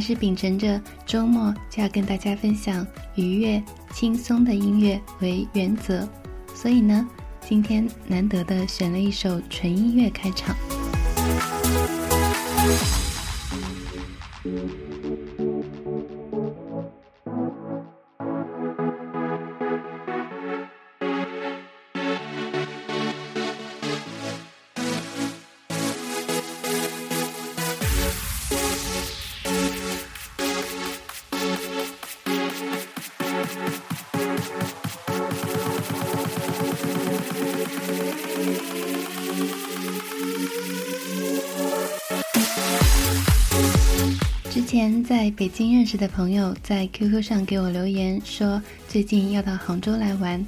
还是秉承着周末就要跟大家分享愉悦、轻松的音乐为原则，所以呢，今天难得的选了一首纯音乐开场。前在北京认识的朋友在 QQ 上给我留言说，最近要到杭州来玩，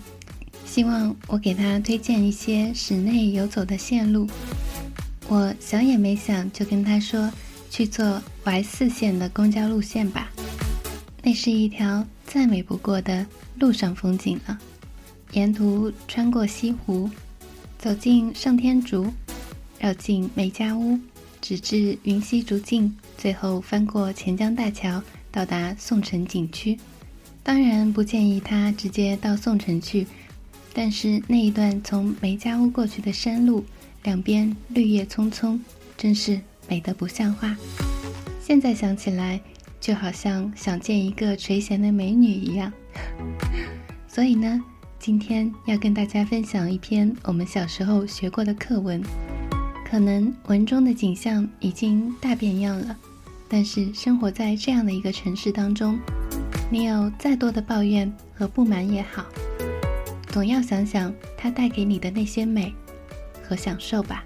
希望我给他推荐一些室内游走的线路。我想也没想就跟他说，去坐 Y 四线的公交路线吧，那是一条再美不过的路上风景了。沿途穿过西湖，走进上天竺，绕进梅家坞，直至云溪竹径。最后翻过钱江大桥，到达宋城景区。当然不建议他直接到宋城去，但是那一段从梅家坞过去的山路，两边绿叶葱葱，真是美得不像话。现在想起来，就好像想见一个垂涎的美女一样。所以呢，今天要跟大家分享一篇我们小时候学过的课文，可能文中的景象已经大变样了。但是生活在这样的一个城市当中，你有再多的抱怨和不满也好，总要想想它带给你的那些美和享受吧。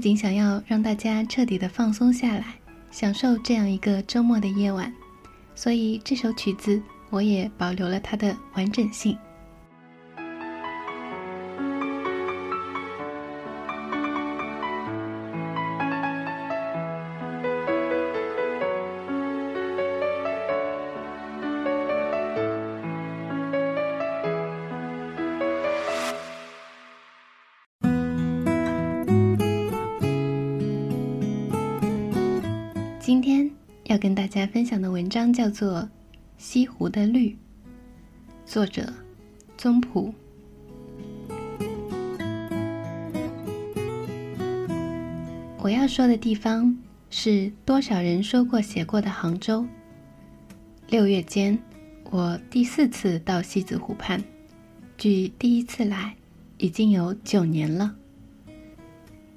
仅想要让大家彻底的放松下来，享受这样一个周末的夜晚，所以这首曲子我也保留了它的完整性。今天要跟大家分享的文章叫做《西湖的绿》，作者宗璞。我要说的地方是多少人说过写过的杭州。六月间，我第四次到西子湖畔，距第一次来已经有九年了。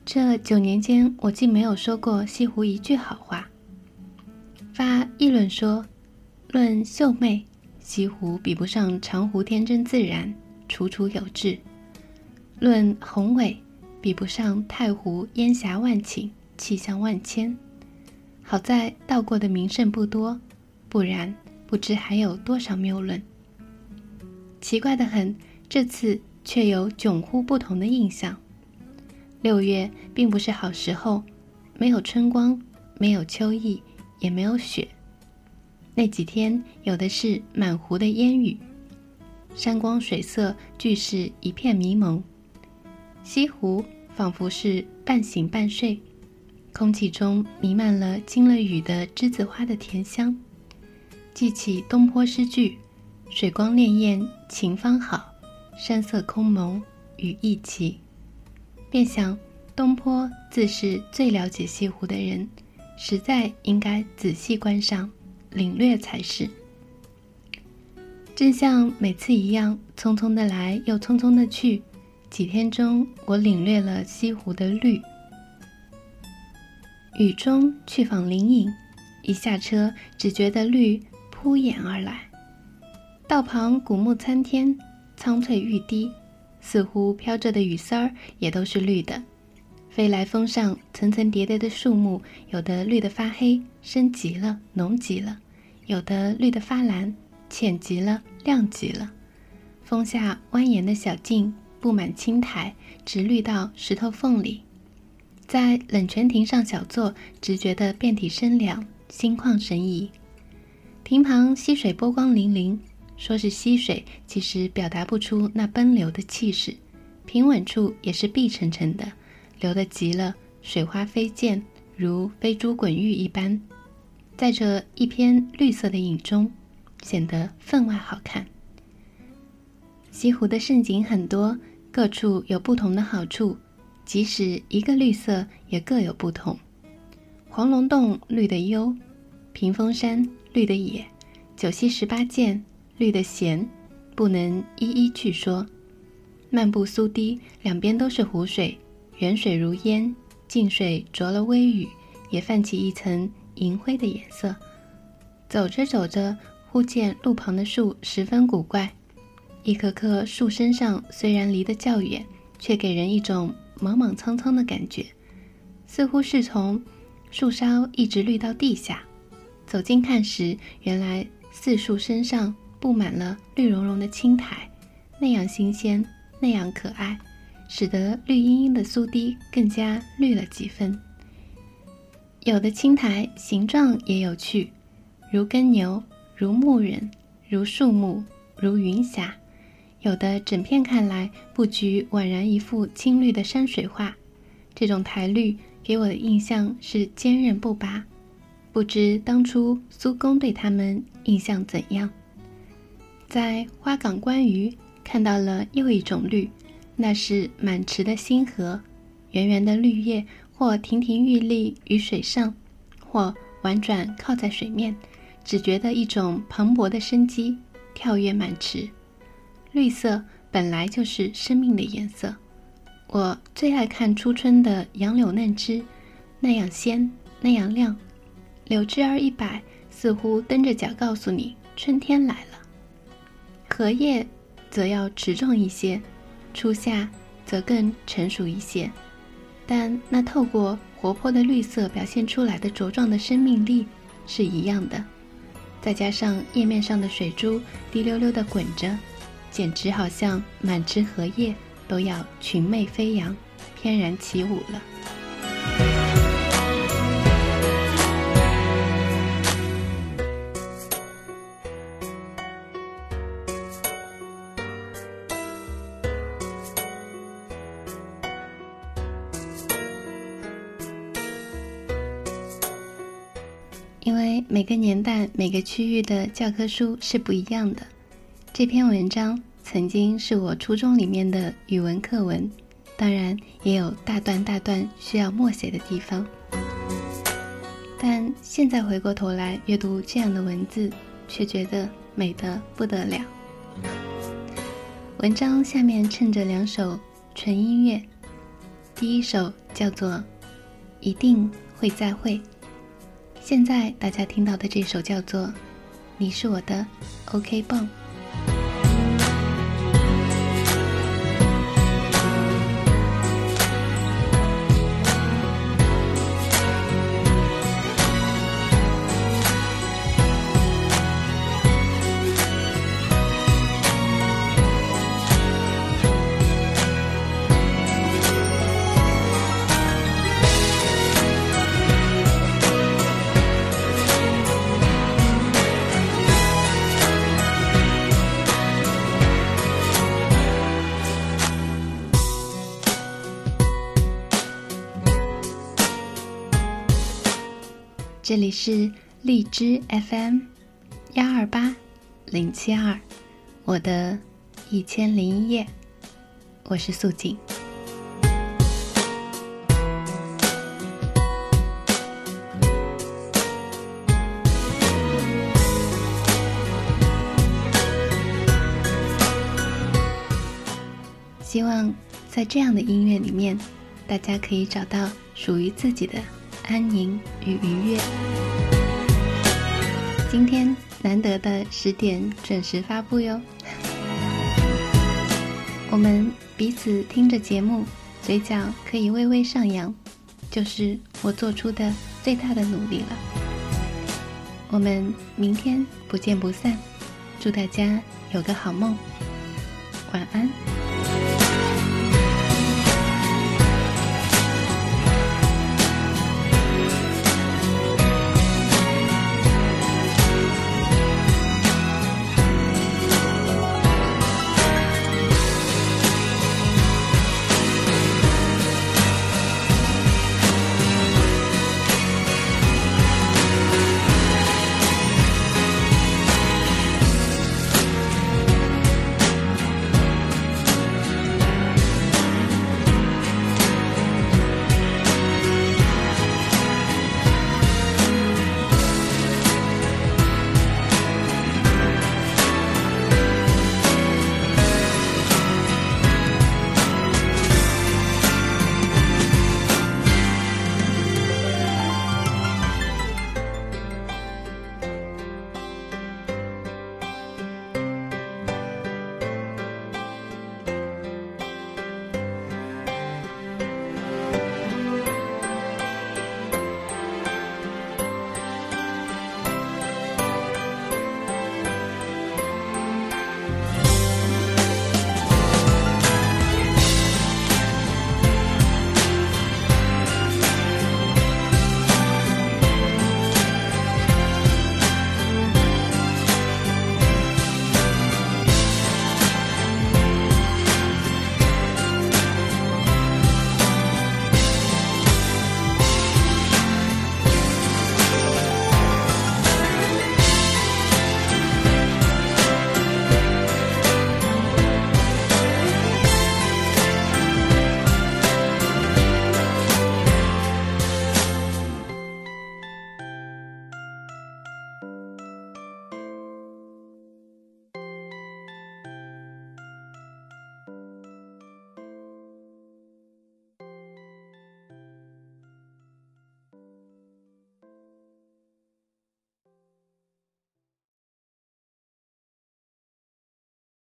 这九年间，我竟没有说过西湖一句好话。议论说，论秀媚，西湖比不上长湖天真自然、楚楚有致；论宏伟，比不上太湖烟霞万顷、气象万千。好在到过的名胜不多，不然不知还有多少谬论。奇怪的很，这次却有迥乎不同的印象。六月并不是好时候，没有春光，没有秋意，也没有雪。那几天有的是满湖的烟雨，山光水色俱是一片迷蒙。西湖仿佛是半醒半睡，空气中弥漫了经了雨的栀子花的甜香。记起东坡诗句：“水光潋滟晴方好，山色空蒙雨亦奇。”便想，东坡自是最了解西湖的人，实在应该仔细观赏、领略才是。正像每次一样，匆匆的来，又匆匆的去。几天中，我领略了西湖的绿。雨中去访灵隐，一下车，只觉得绿扑眼而来。道旁古木参天，苍翠欲滴。似乎飘着的雨丝儿也都是绿的，飞来峰上层层叠叠的树木，有的绿得发黑，深极了，浓极了；有的绿得发蓝，浅极了，亮极了。峰下蜿蜒的小径布满青苔，直绿到石头缝里。在冷泉亭上小坐，只觉得遍体生凉，心旷神怡。亭旁溪水波光粼粼。说是溪水，其实表达不出那奔流的气势。平稳处也是碧沉沉的，流得急了，水花飞溅，如飞珠滚玉一般，在这一片绿色的影中，显得分外好看。西湖的胜景很多，各处有不同的好处，即使一个绿色，也各有不同。黄龙洞绿的幽，屏风山绿的野，九溪十八涧。绿的闲，不能一一去说。漫步苏堤，两边都是湖水，远水如烟，近水着了微雨，也泛起一层银灰的颜色。走着走着，忽见路旁的树十分古怪，一棵棵树身上虽然离得较远，却给人一种莽莽苍苍的感觉，似乎是从树梢一直绿到地下。走近看时，原来四树身上。布满了绿茸茸的青苔，那样新鲜，那样可爱，使得绿茵茵的苏堤更加绿了几分。有的青苔形状也有趣，如耕牛，如牧人，如树木，如云霞；有的整片看来布局宛然一幅青绿的山水画。这种苔绿给我的印象是坚韧不拔，不知当初苏公对他们印象怎样。在花港观鱼看到了又一种绿，那是满池的星河，圆圆的绿叶或亭亭玉立于水上，或婉转靠在水面，只觉得一种蓬勃的生机跳跃满池。绿色本来就是生命的颜色，我最爱看初春的杨柳嫩枝，那样鲜，那样亮，柳枝儿一摆，似乎蹬着脚告诉你春天来了。荷叶则要持重一些，初夏则更成熟一些，但那透过活泼的绿色表现出来的茁壮的生命力是一样的。再加上叶面上的水珠滴溜溜地滚着，简直好像满枝荷叶都要群袂飞扬，翩然起舞了。每个区域的教科书是不一样的。这篇文章曾经是我初中里面的语文课文，当然也有大段大段需要默写的地方。但现在回过头来阅读这样的文字，却觉得美得不得了。文章下面衬着两首纯音乐，第一首叫做《一定会再会》，现在大家听到的这首叫做《你是我的 OK 棒》。这里是荔枝 FM，幺二八零七二，我的一千零一夜，我是素锦。希望在这样的音乐里面，大家可以找到属于自己的。安宁与愉悦。今天难得的十点准时发布哟。我们彼此听着节目，嘴角可以微微上扬，就是我做出的最大的努力了。我们明天不见不散，祝大家有个好梦，晚安。